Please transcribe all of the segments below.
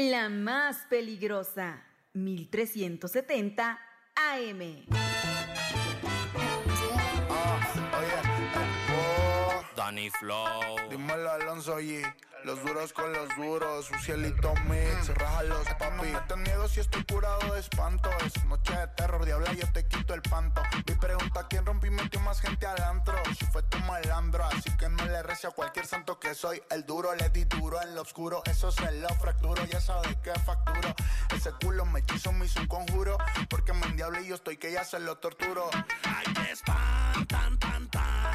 La más peligrosa, 1370 AM. Danny Flow. Dímelo Alonso G. Los duros con los duros, un cielito mix, raja los papi. No me miedo si estoy curado de espanto. Es noche de terror, diabla, yo te quito el panto. Mi pregunta, ¿quién rompí y metió más gente al antro? Si fue tu malandro, así que no le rece a cualquier santo que soy el duro. Le di duro en lo oscuro, eso se lo fracturo. Ya sabes que facturo. Ese culo me hechizo, me hizo un conjuro. Porque me endiable y yo estoy que ya se lo torturo. Ay, que espantan, tan, tan, tan.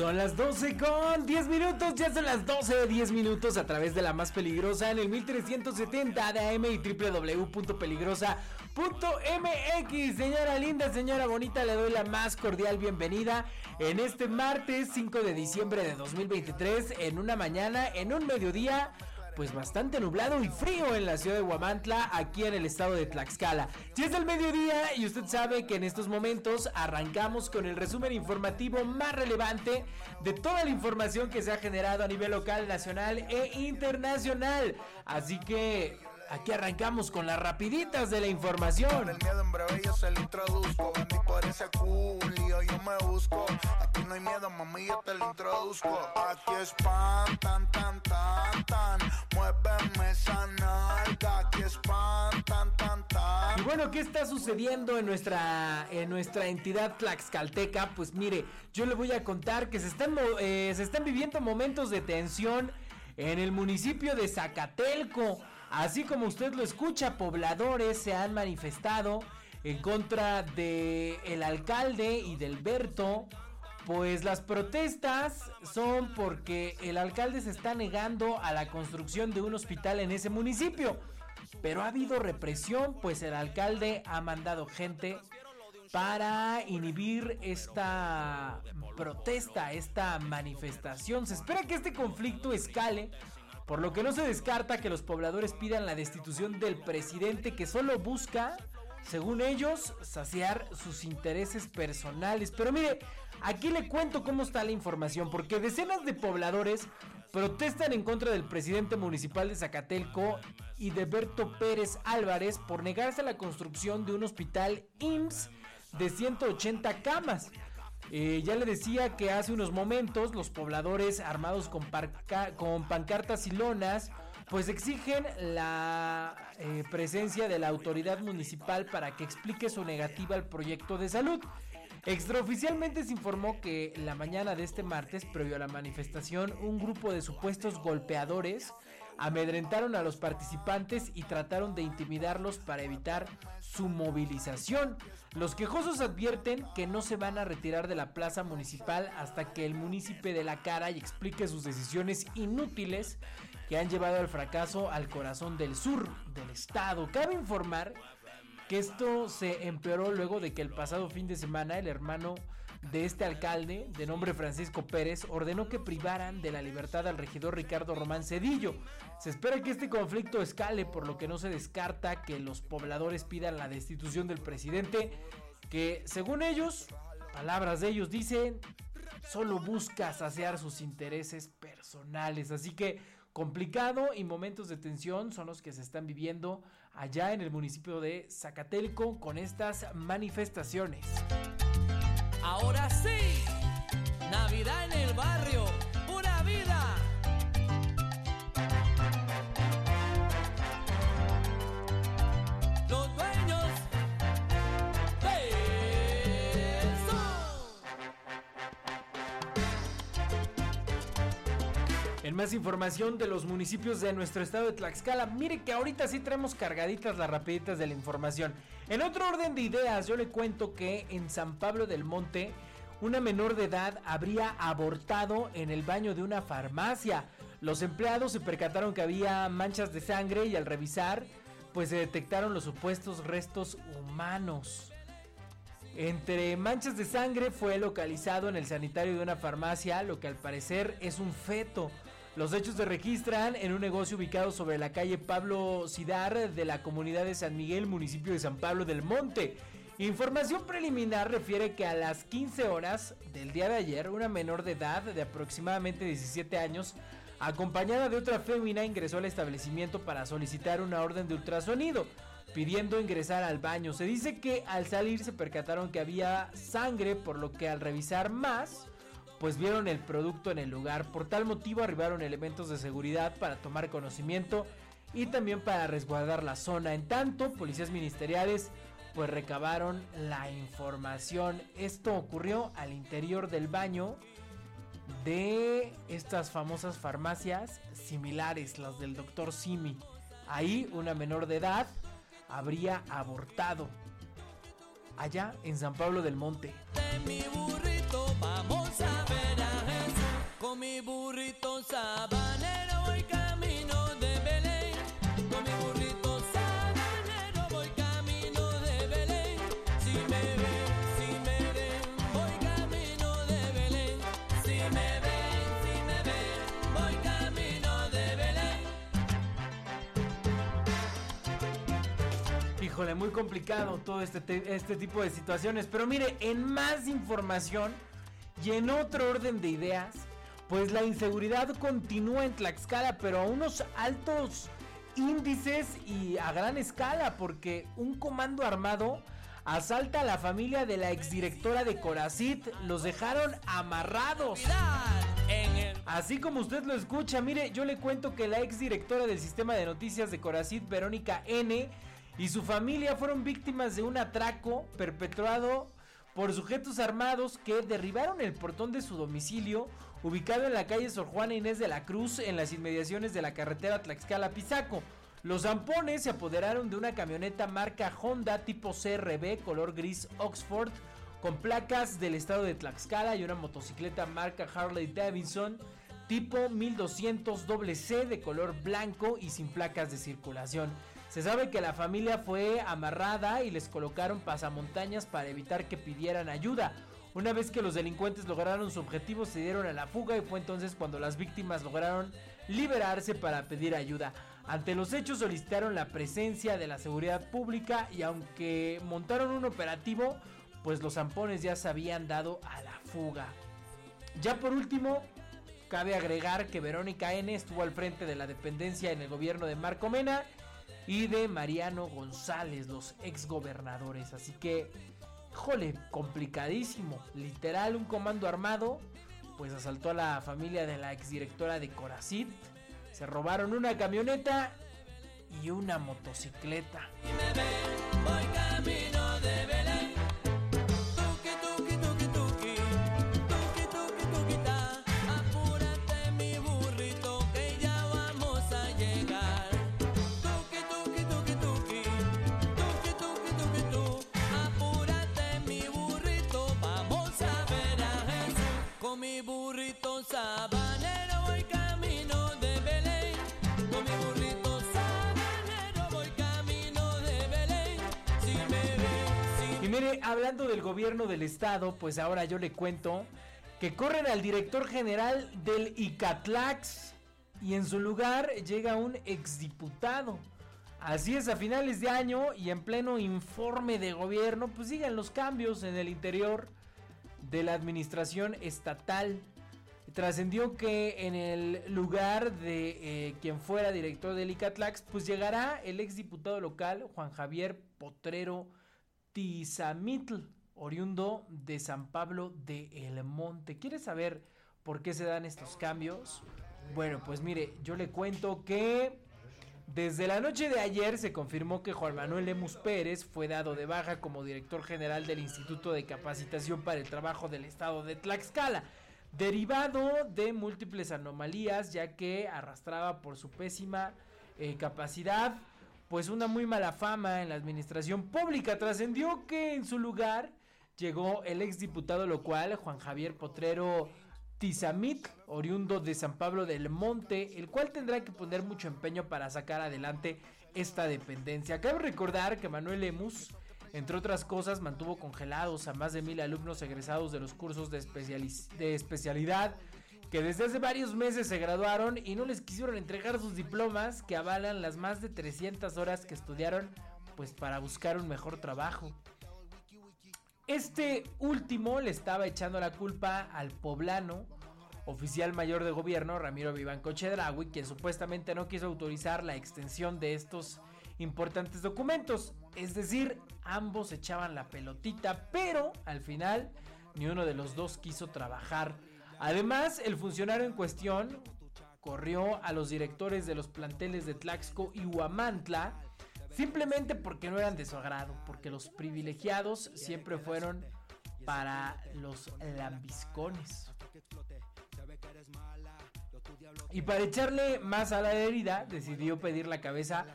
Son las 12 con 10 minutos, ya son las 12 de 10 minutos a través de la más peligrosa en el 1370 de AM y www.peligrosa.mx. Señora linda, señora bonita, le doy la más cordial bienvenida en este martes 5 de diciembre de 2023, en una mañana, en un mediodía pues bastante nublado y frío en la ciudad de Huamantla, aquí en el estado de Tlaxcala. Ya es el mediodía y usted sabe que en estos momentos arrancamos con el resumen informativo más relevante de toda la información que se ha generado a nivel local, nacional e internacional. Así que aquí arrancamos con las rapiditas de la información. El miedo en breve yo se lo introduzco. Vendí por ese culio, yo me busco. Aquí no hay miedo, mami, yo te lo introduzco. Aquí espantan, tan, tan, tan. Muéveme esa nalga. Aquí espantan, tan, tan. Y bueno, ¿qué está sucediendo en nuestra, en nuestra entidad tlaxcalteca? Pues mire, yo le voy a contar que se están, eh, se están viviendo momentos de tensión en el municipio de Zacatelco. Así como usted lo escucha, pobladores se han manifestado en contra de el alcalde y del Berto. Pues las protestas son porque el alcalde se está negando a la construcción de un hospital en ese municipio. Pero ha habido represión, pues el alcalde ha mandado gente para inhibir esta protesta, esta manifestación. Se espera que este conflicto escale, por lo que no se descarta que los pobladores pidan la destitución del presidente que solo busca, según ellos, saciar sus intereses personales. Pero mire, aquí le cuento cómo está la información, porque decenas de pobladores protestan en contra del presidente municipal de Zacatelco y de Berto Pérez Álvarez por negarse a la construcción de un hospital IMSS de 180 camas. Eh, ya le decía que hace unos momentos los pobladores armados con, pancartas y lonas pues exigen la eh, presencia de la autoridad municipal para que explique su negativa al proyecto de salud. Extraoficialmente se informó que la mañana de este martes, previo a la manifestación, un grupo de supuestos golpeadores amedrentaron a los participantes y trataron de intimidarlos para evitar su movilización. Los quejosos advierten que no se van a retirar de la plaza municipal hasta que el municipio de la cara y explique sus decisiones inútiles que han llevado al fracaso al corazón del sur del estado. Cabe informar que esto se empeoró luego de que el pasado fin de semana el hermano de este alcalde, de nombre Francisco Pérez, ordenó que privaran de la libertad al regidor Ricardo Román Cedillo. Se espera que este conflicto escale, por lo que no se descarta que los pobladores pidan la destitución del presidente, que según ellos, palabras de ellos dicen, solo busca saciar sus intereses personales. Así que complicado y momentos de tensión son los que se están viviendo allá en el municipio de Zacatelco con estas manifestaciones. Ahora sí, Navidad en el barrio, pura vida. En más información de los municipios de nuestro estado de Tlaxcala, mire que ahorita sí traemos cargaditas las rapiditas de la información. En otro orden de ideas, yo le cuento que en San Pablo del Monte, una menor de edad habría abortado en el baño de una farmacia. Los empleados se percataron que había manchas de sangre y al revisar, pues se detectaron los supuestos restos humanos. Entre manchas de sangre fue localizado en el sanitario de una farmacia, lo que al parecer es un feto. Los hechos se registran en un negocio ubicado sobre la calle Pablo Sidar de la comunidad de San Miguel, municipio de San Pablo del Monte. Información preliminar refiere que a las 15 horas del día de ayer, una menor de edad de aproximadamente 17 años acompañada de otra fémina, ingresó al establecimiento para solicitar una orden de ultrasonido, pidiendo ingresar al baño. Se dice que al salir se percataron que había sangre, por lo que al revisar más, pues vieron el producto en el lugar. Por tal motivo arribaron elementos de seguridad para tomar conocimiento y también para resguardar la zona. En tanto, policías ministeriales pues recabaron la información. Esto ocurrió al interior del baño de estas famosas farmacias similares, las del doctor Simi. Ahí una menor de edad habría abortado. Allá en San Pablo del Monte. De mi burrito vamos mi burrito sabanero voy camino de Belén. Con mi burrito sabanero voy camino de Belén. Si me ven, si me ven, voy camino de Belén. Si me ven, si me ven, voy camino de Belén. Híjole, muy complicado todo este, te- este tipo de situaciones. Pero mire, en más información y en otro orden de ideas, pues la inseguridad continúa en Tlaxcala, pero a unos altos índices y a gran escala, porque un comando armado asalta a la familia de la exdirectora de Coracit. Los dejaron amarrados. Así como usted lo escucha, mire, yo le cuento que la ex directora del sistema de noticias de Coracit, Verónica N, y su familia fueron víctimas de un atraco perpetrado por sujetos armados que derribaron el portón de su domicilio, ubicado en la calle Sor Juana Inés de la Cruz, en las inmediaciones de la carretera Tlaxcala-Pizaco. Los zampones se apoderaron de una camioneta marca Honda tipo CRB color gris Oxford con placas del estado de Tlaxcala y una motocicleta marca Harley Davidson tipo 1200 C de color blanco y sin placas de circulación. Se sabe que la familia fue amarrada y les colocaron pasamontañas para evitar que pidieran ayuda. Una vez que los delincuentes lograron su objetivo se dieron a la fuga y fue entonces cuando las víctimas lograron liberarse para pedir ayuda. Ante los hechos solicitaron la presencia de la seguridad pública y aunque montaron un operativo, pues los zampones ya se habían dado a la fuga. Ya por último, cabe agregar que Verónica N estuvo al frente de la dependencia en el gobierno de Marco Mena y de Mariano González, los exgobernadores. Así que, jole, complicadísimo. Literal, un comando armado, pues asaltó a la familia de la exdirectora de Coracit. Se robaron una camioneta y una motocicleta. voy camino hablando del gobierno del estado, pues ahora yo le cuento que corren al director general del ICATLAX y en su lugar llega un exdiputado. Así es, a finales de año y en pleno informe de gobierno, pues siguen los cambios en el interior de la administración estatal. Trascendió que en el lugar de eh, quien fuera director del ICATLAX, pues llegará el exdiputado local Juan Javier Potrero Tizamitl, oriundo de San Pablo de El Monte. ¿Quieres saber por qué se dan estos cambios? Bueno, pues mire, yo le cuento que desde la noche de ayer se confirmó que Juan Manuel Lemus Pérez fue dado de baja como director general del Instituto de Capacitación para el Trabajo del Estado de Tlaxcala, derivado de múltiples anomalías ya que arrastraba por su pésima eh, capacidad pues una muy mala fama en la administración pública. Trascendió que en su lugar llegó el exdiputado local Juan Javier Potrero Tizamit, oriundo de San Pablo del Monte, el cual tendrá que poner mucho empeño para sacar adelante esta dependencia. Cabe recordar que Manuel Lemus, entre otras cosas, mantuvo congelados a más de mil alumnos egresados de los cursos de, de especialidad que desde hace varios meses se graduaron y no les quisieron entregar sus diplomas que avalan las más de 300 horas que estudiaron pues para buscar un mejor trabajo. Este último le estaba echando la culpa al poblano oficial mayor de gobierno, Ramiro Vivanco Chedraui, quien supuestamente no quiso autorizar la extensión de estos importantes documentos. Es decir, ambos echaban la pelotita, pero al final ni uno de los dos quiso trabajar. Además, el funcionario en cuestión corrió a los directores de los planteles de Tlaxco y Huamantla simplemente porque no eran de su agrado, porque los privilegiados siempre fueron para los lambiscones. Y para echarle más a la herida, decidió pedir la cabeza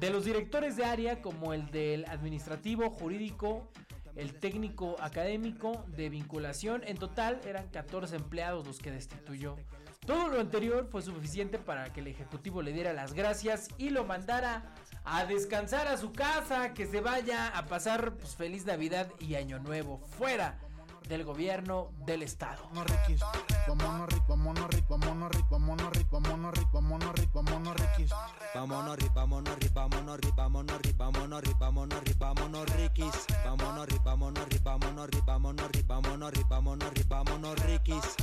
de los directores de área como el del administrativo, jurídico, el técnico académico de vinculación. En total eran 14 empleados los que destituyó. Todo lo anterior fue suficiente para que el ejecutivo le diera las gracias y lo mandara a descansar a su casa, que se vaya a pasar pues, feliz Navidad y Año Nuevo fuera del gobierno del estado. Vámonos riquis, vámonos ric, vámonos ric, vámonos ric, vámonos ric, vámonos ric, vámonos ric, vámonos riquis. Vámonos ri, vámonos ri, vámonos ri, vámonos ri, vámonos ri, vámonos ri, vámonos riquis. Vámonos ri, vámonos ri, vámonos ri, vámonos ri, vámonos ri, vámonos ri, vámonos riquis.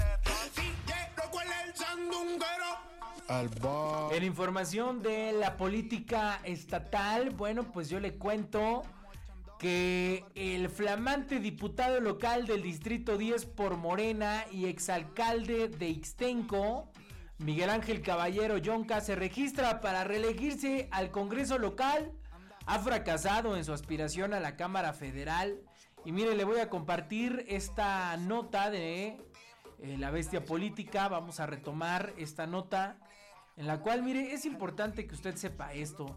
Al bar. En información de la política estatal, bueno, pues yo le cuento que el flamante diputado local del Distrito 10 por Morena y exalcalde de Ixtenco, Miguel Ángel Caballero Yonca, se registra para reelegirse al Congreso local. Ha fracasado en su aspiración a la Cámara Federal. Y mire, le voy a compartir esta nota de eh, La Bestia Política. Vamos a retomar esta nota en la cual, mire, es importante que usted sepa esto.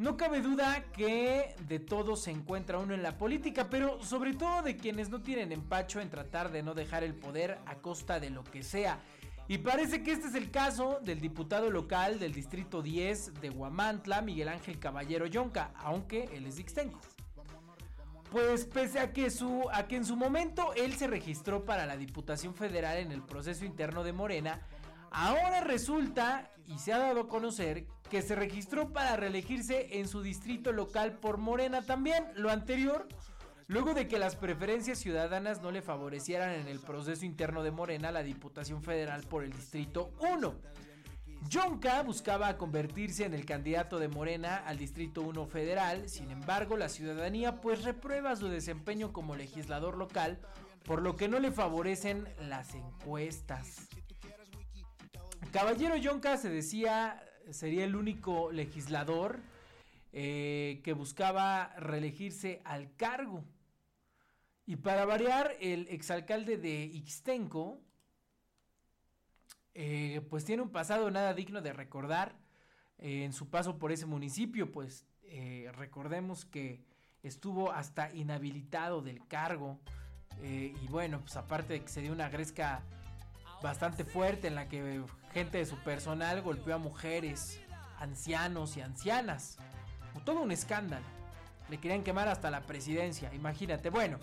No cabe duda que de todo se encuentra uno en la política, pero sobre todo de quienes no tienen empacho en tratar de no dejar el poder a costa de lo que sea. Y parece que este es el caso del diputado local del Distrito 10 de Huamantla, Miguel Ángel Caballero Yonca, aunque él es de Ixtenco. Pues pese a que, su, a que en su momento él se registró para la Diputación Federal en el proceso interno de Morena, ahora resulta y se ha dado a conocer que se registró para reelegirse en su distrito local por Morena también. Lo anterior, luego de que las preferencias ciudadanas no le favorecieran en el proceso interno de Morena la Diputación Federal por el Distrito 1. Yonka buscaba convertirse en el candidato de Morena al Distrito 1 federal, sin embargo la ciudadanía pues reprueba su desempeño como legislador local, por lo que no le favorecen las encuestas. Caballero Yonka se decía sería el único legislador eh, que buscaba reelegirse al cargo. Y para variar, el exalcalde de Ixtenco, eh, pues tiene un pasado nada digno de recordar eh, en su paso por ese municipio, pues recordemos que estuvo hasta inhabilitado del cargo y bueno, pues aparte de que se dio una gresca bastante fuerte en la que gente de su personal golpeó a mujeres, ancianos y ancianas. Todo un escándalo. Le querían quemar hasta la presidencia, imagínate. Bueno,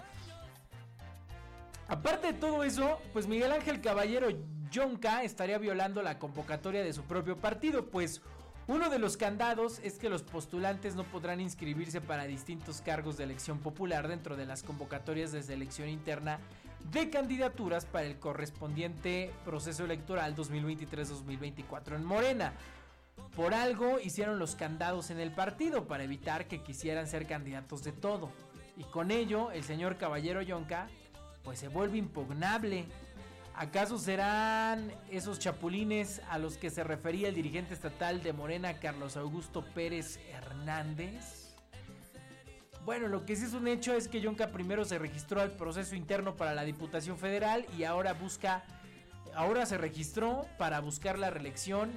aparte de todo eso, pues Miguel Ángel Caballero Yonca estaría violando la convocatoria de su propio partido, pues uno de los candados es que los postulantes no podrán inscribirse para distintos cargos de elección popular dentro de las convocatorias de selección interna de candidaturas para el correspondiente proceso electoral 2023-2024 en Morena. Por algo hicieron los candados en el partido para evitar que quisieran ser candidatos de todo. Y con ello el señor Caballero Yonca pues se vuelve impugnable. ¿Acaso serán esos chapulines a los que se refería el dirigente estatal de Morena, Carlos Augusto Pérez Hernández? Bueno, lo que sí es un hecho es que Yonca primero se registró al proceso interno para la Diputación Federal y ahora busca, ahora se registró para buscar la reelección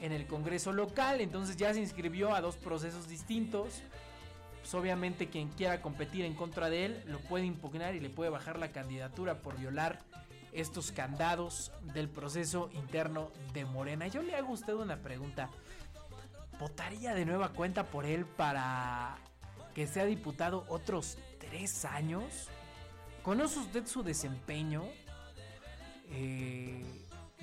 en el Congreso local, entonces ya se inscribió a dos procesos distintos. Pues obviamente quien quiera competir en contra de él lo puede impugnar y le puede bajar la candidatura por violar estos candados del proceso interno de Morena. Yo le hago a usted una pregunta. ¿Votaría de nueva cuenta por él para que sea diputado otros tres años? ¿Conoce usted su desempeño? Eh,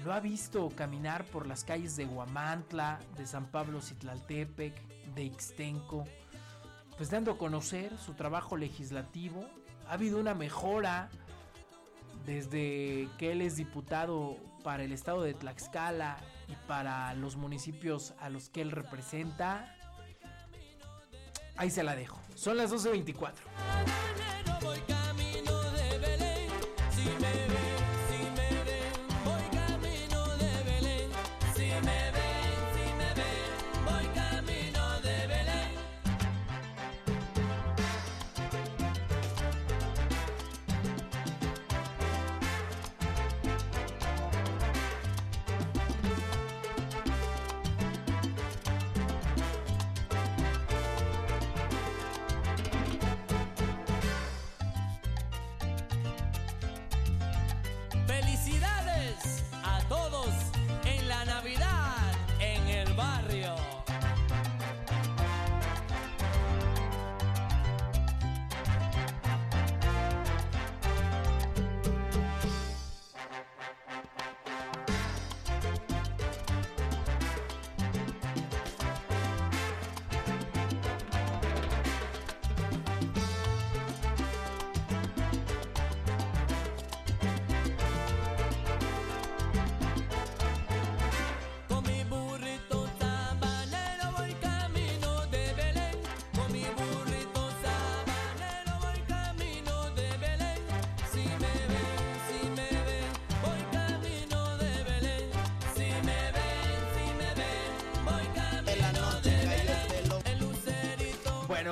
¿Lo ha visto caminar por las calles de Huamantla, de San Pablo Citlaltepec, de Ixtenco? Pues dando a conocer su trabajo legislativo. Ha habido una mejora desde que él es diputado para el estado de Tlaxcala y para los municipios a los que él representa, ahí se la dejo. Son las 12.24.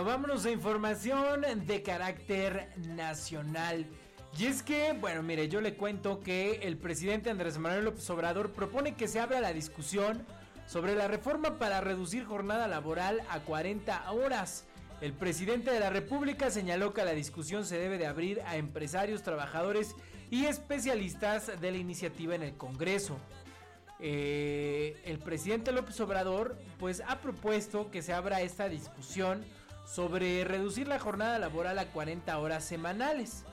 vámonos a información de carácter nacional. Y es que, bueno, mire, yo le cuento que el presidente Andrés Manuel López Obrador propone que se abra la discusión sobre la reforma para reducir jornada laboral a 40 horas. El presidente de la República señaló que la discusión se debe de abrir a empresarios, trabajadores y especialistas de la iniciativa en el Congreso. Eh, el presidente López Obrador pues ha propuesto que se abra esta discusión sobre reducir la jornada laboral a 40 horas semanales.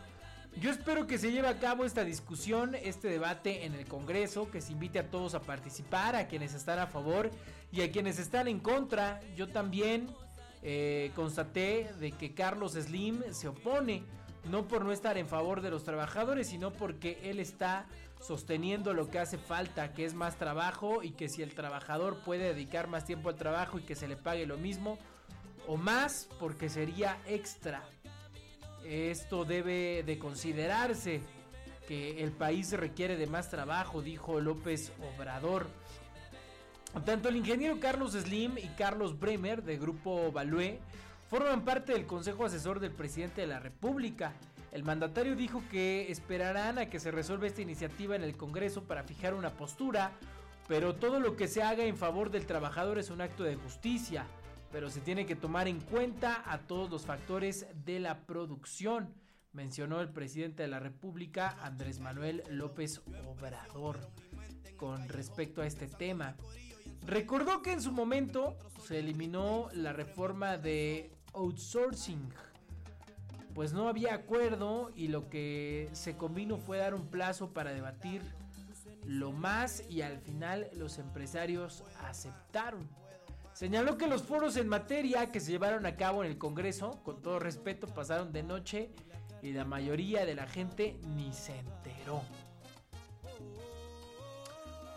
Yo espero que se lleve a cabo esta discusión, este debate en el Congreso, que se invite a todos a participar, a quienes están a favor y a quienes están en contra. Yo también eh, constaté de que Carlos Slim se opone, no por no estar en favor de los trabajadores, sino porque él está sosteniendo lo que hace falta, que es más trabajo y que si el trabajador puede dedicar más tiempo al trabajo y que se le pague lo mismo o más, porque sería extra. Esto debe de considerarse que el país requiere de más trabajo, dijo López Obrador. Tanto el ingeniero Carlos Slim y Carlos Bremer de Grupo Balue forman parte del Consejo Asesor del Presidente de la República. El mandatario dijo que esperarán a que se resuelva esta iniciativa en el Congreso para fijar una postura, pero todo lo que se haga en favor del trabajador es un acto de justicia, pero se tiene que tomar en cuenta a todos los factores de la producción, mencionó el presidente de la República, Andrés Manuel López Obrador, con respecto a este tema. Recordó que en su momento se eliminó la reforma de outsourcing, pues no había acuerdo y lo que se convino fue dar un plazo para debatir lo más y al final los empresarios aceptaron. Señaló que los foros en materia que se llevaron a cabo en el Congreso, con todo respeto, pasaron de noche y la mayoría de la gente ni se enteró.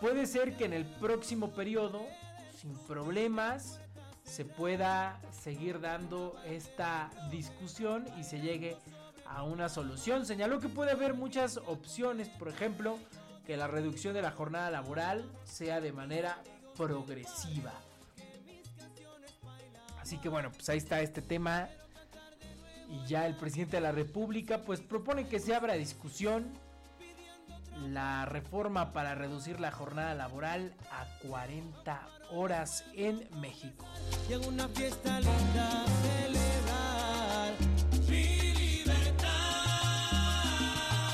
Puede ser que en el próximo periodo, sin problemas, se pueda seguir dando esta discusión y se llegue a una solución. Señaló que puede haber muchas opciones, por ejemplo, que la reducción de la jornada laboral sea de manera progresiva. Así que bueno, pues ahí está este tema. Y ya el presidente de la República pues propone que se abra discusión la reforma para reducir la jornada laboral a 40 horas en México. Y en una fiesta linda celebrar mi libertad.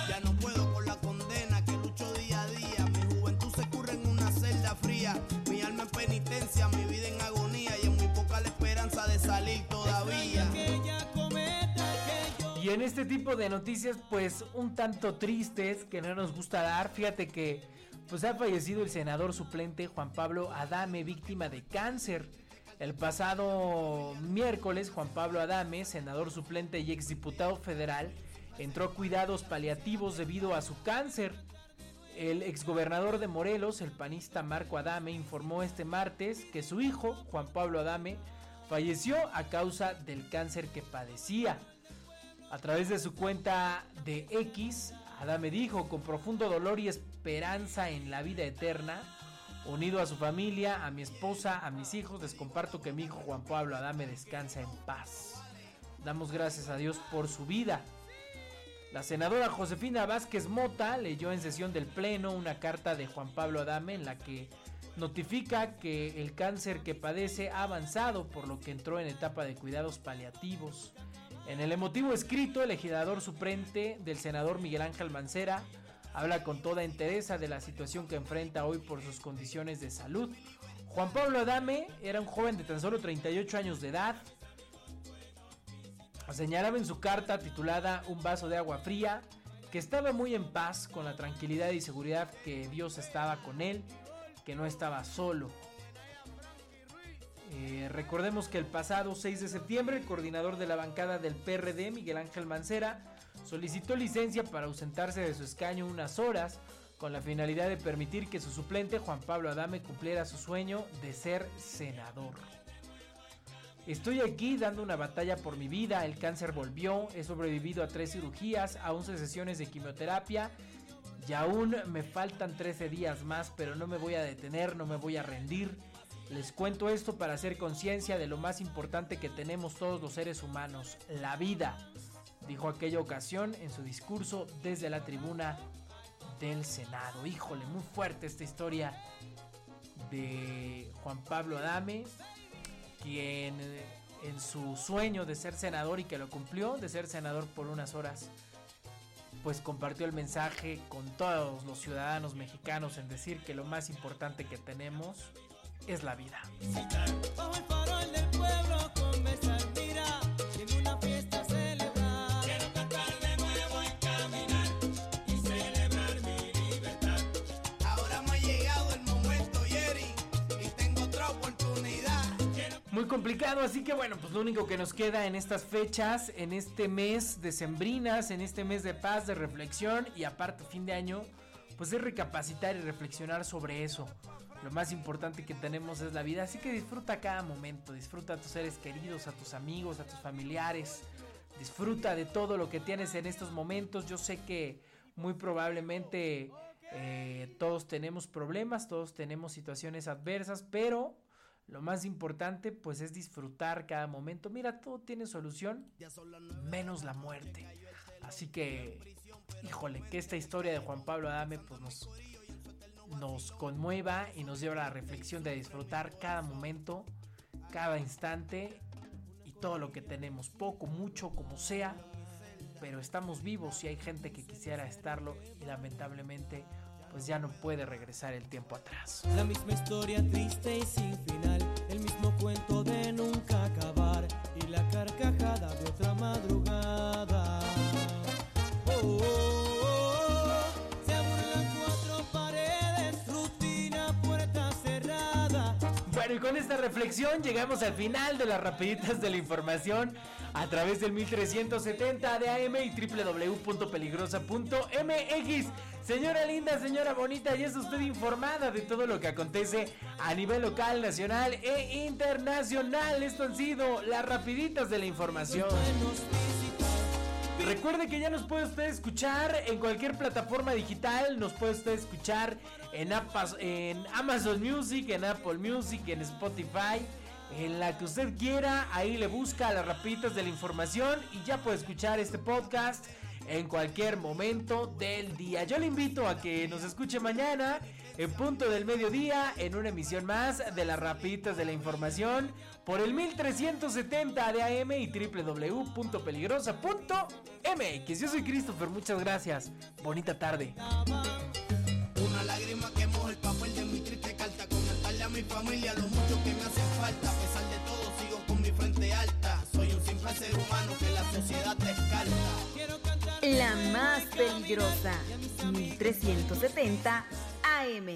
Ya no puedo con la condena que lucho día a día. Mi juventud se curre en una celda fría. Mi alma en penitencia, en este tipo de noticias, pues un tanto tristes que no nos gusta dar, fíjate que pues ha fallecido el senador suplente Juan Pablo Adame, víctima de cáncer. El pasado miércoles, Juan Pablo Adame, senador suplente y exdiputado federal, entró a cuidados paliativos debido a su cáncer. El exgobernador de Morelos, el panista Marco Adame, informó este martes que su hijo, Juan Pablo Adame, falleció a causa del cáncer que padecía. A través de su cuenta de X, Adame dijo, con profundo dolor y esperanza en la vida eterna, unido a su familia, a mi esposa, a mis hijos, les comparto que mi hijo Juan Pablo Adame descansa en paz. Damos gracias a Dios por su vida. La senadora Josefina Vázquez Mota leyó en sesión del Pleno una carta de Juan Pablo Adame en la que notifica que el cáncer que padece ha avanzado, por lo que entró en etapa de cuidados paliativos. En el emotivo escrito, el legislador suplente del senador Miguel Ángel Mancera habla con toda entereza de la situación que enfrenta hoy por sus condiciones de salud. Juan Pablo Adame era un joven de tan solo 38 años de edad. Señalaba en su carta titulada Un vaso de agua fría que estaba muy en paz con la tranquilidad y seguridad que Dios estaba con él, que no estaba solo. Eh, recordemos que el pasado 6 de septiembre el coordinador de la bancada del PRD, Miguel Ángel Mancera, solicitó licencia para ausentarse de su escaño unas horas con la finalidad de permitir que su suplente Juan Pablo Adame cumpliera su sueño de ser senador. Estoy aquí dando una batalla por mi vida, el cáncer volvió, he sobrevivido a tres cirugías, a 11 sesiones de quimioterapia y aún me faltan 13 días más, pero no me voy a detener, no me voy a rendir. Les cuento esto para hacer conciencia de lo más importante que tenemos todos los seres humanos, la vida, dijo aquella ocasión en su discurso desde la tribuna del Senado. Híjole, muy fuerte esta historia de Juan Pablo Adame, quien eh, en su sueño de ser senador y que lo cumplió, de ser senador por unas horas, pues compartió el mensaje con todos los ciudadanos mexicanos en decir que lo más importante que tenemos es la vida. Muy complicado, así que bueno, pues lo único que nos queda en estas fechas, en este mes de sembrinas, en este mes de paz, de reflexión y aparte fin de año, pues es recapacitar y reflexionar sobre eso. Lo más importante que tenemos es la vida, así que disfruta cada momento, disfruta a tus seres queridos, a tus amigos, a tus familiares, disfruta de todo lo que tienes en estos momentos. Yo sé que muy probablemente eh, todos tenemos problemas, todos tenemos situaciones adversas, pero lo más importante pues es disfrutar cada momento. Mira, todo tiene solución, menos la muerte. Así que, híjole, que esta historia de Juan Pablo Adame pues nos, nos conmueva y nos lleva a la reflexión de disfrutar cada momento, cada instante y todo lo que tenemos, poco, mucho, como sea, pero estamos vivos y hay gente que quisiera estarlo y lamentablemente pues ya no puede regresar el tiempo atrás. La misma historia triste y sin final, Bueno, y con esta reflexión llegamos al final de las rapiditas de la información a través del 1370 de AM y www.peligrosa.mx. Señora linda, señora bonita, ya está usted informada de todo lo que acontece a nivel local, nacional e internacional. Esto han sido las rapiditas de la información. Recuerde que ya nos puede usted escuchar en cualquier plataforma digital, nos puede usted escuchar en Amazon Music, en Apple Music, en Spotify, en la que usted quiera, ahí le busca las rapiditas de la información y ya puede escuchar este podcast en cualquier momento del día. Yo le invito a que nos escuche mañana en punto del mediodía en una emisión más de las rapiditas de la información por el 1370 de AM y www.peligrosa.mx. Yo soy Christopher, muchas gracias. Bonita tarde. Una lágrima que moja el papel de mi triste carta. Comentarle a mi familia lo mucho que me hace falta. A pesar de todo, sigo con mi frente alta. Soy un simple ser humano que la sociedad descarta. Quiero cantar La más peligrosa, 1370 AM.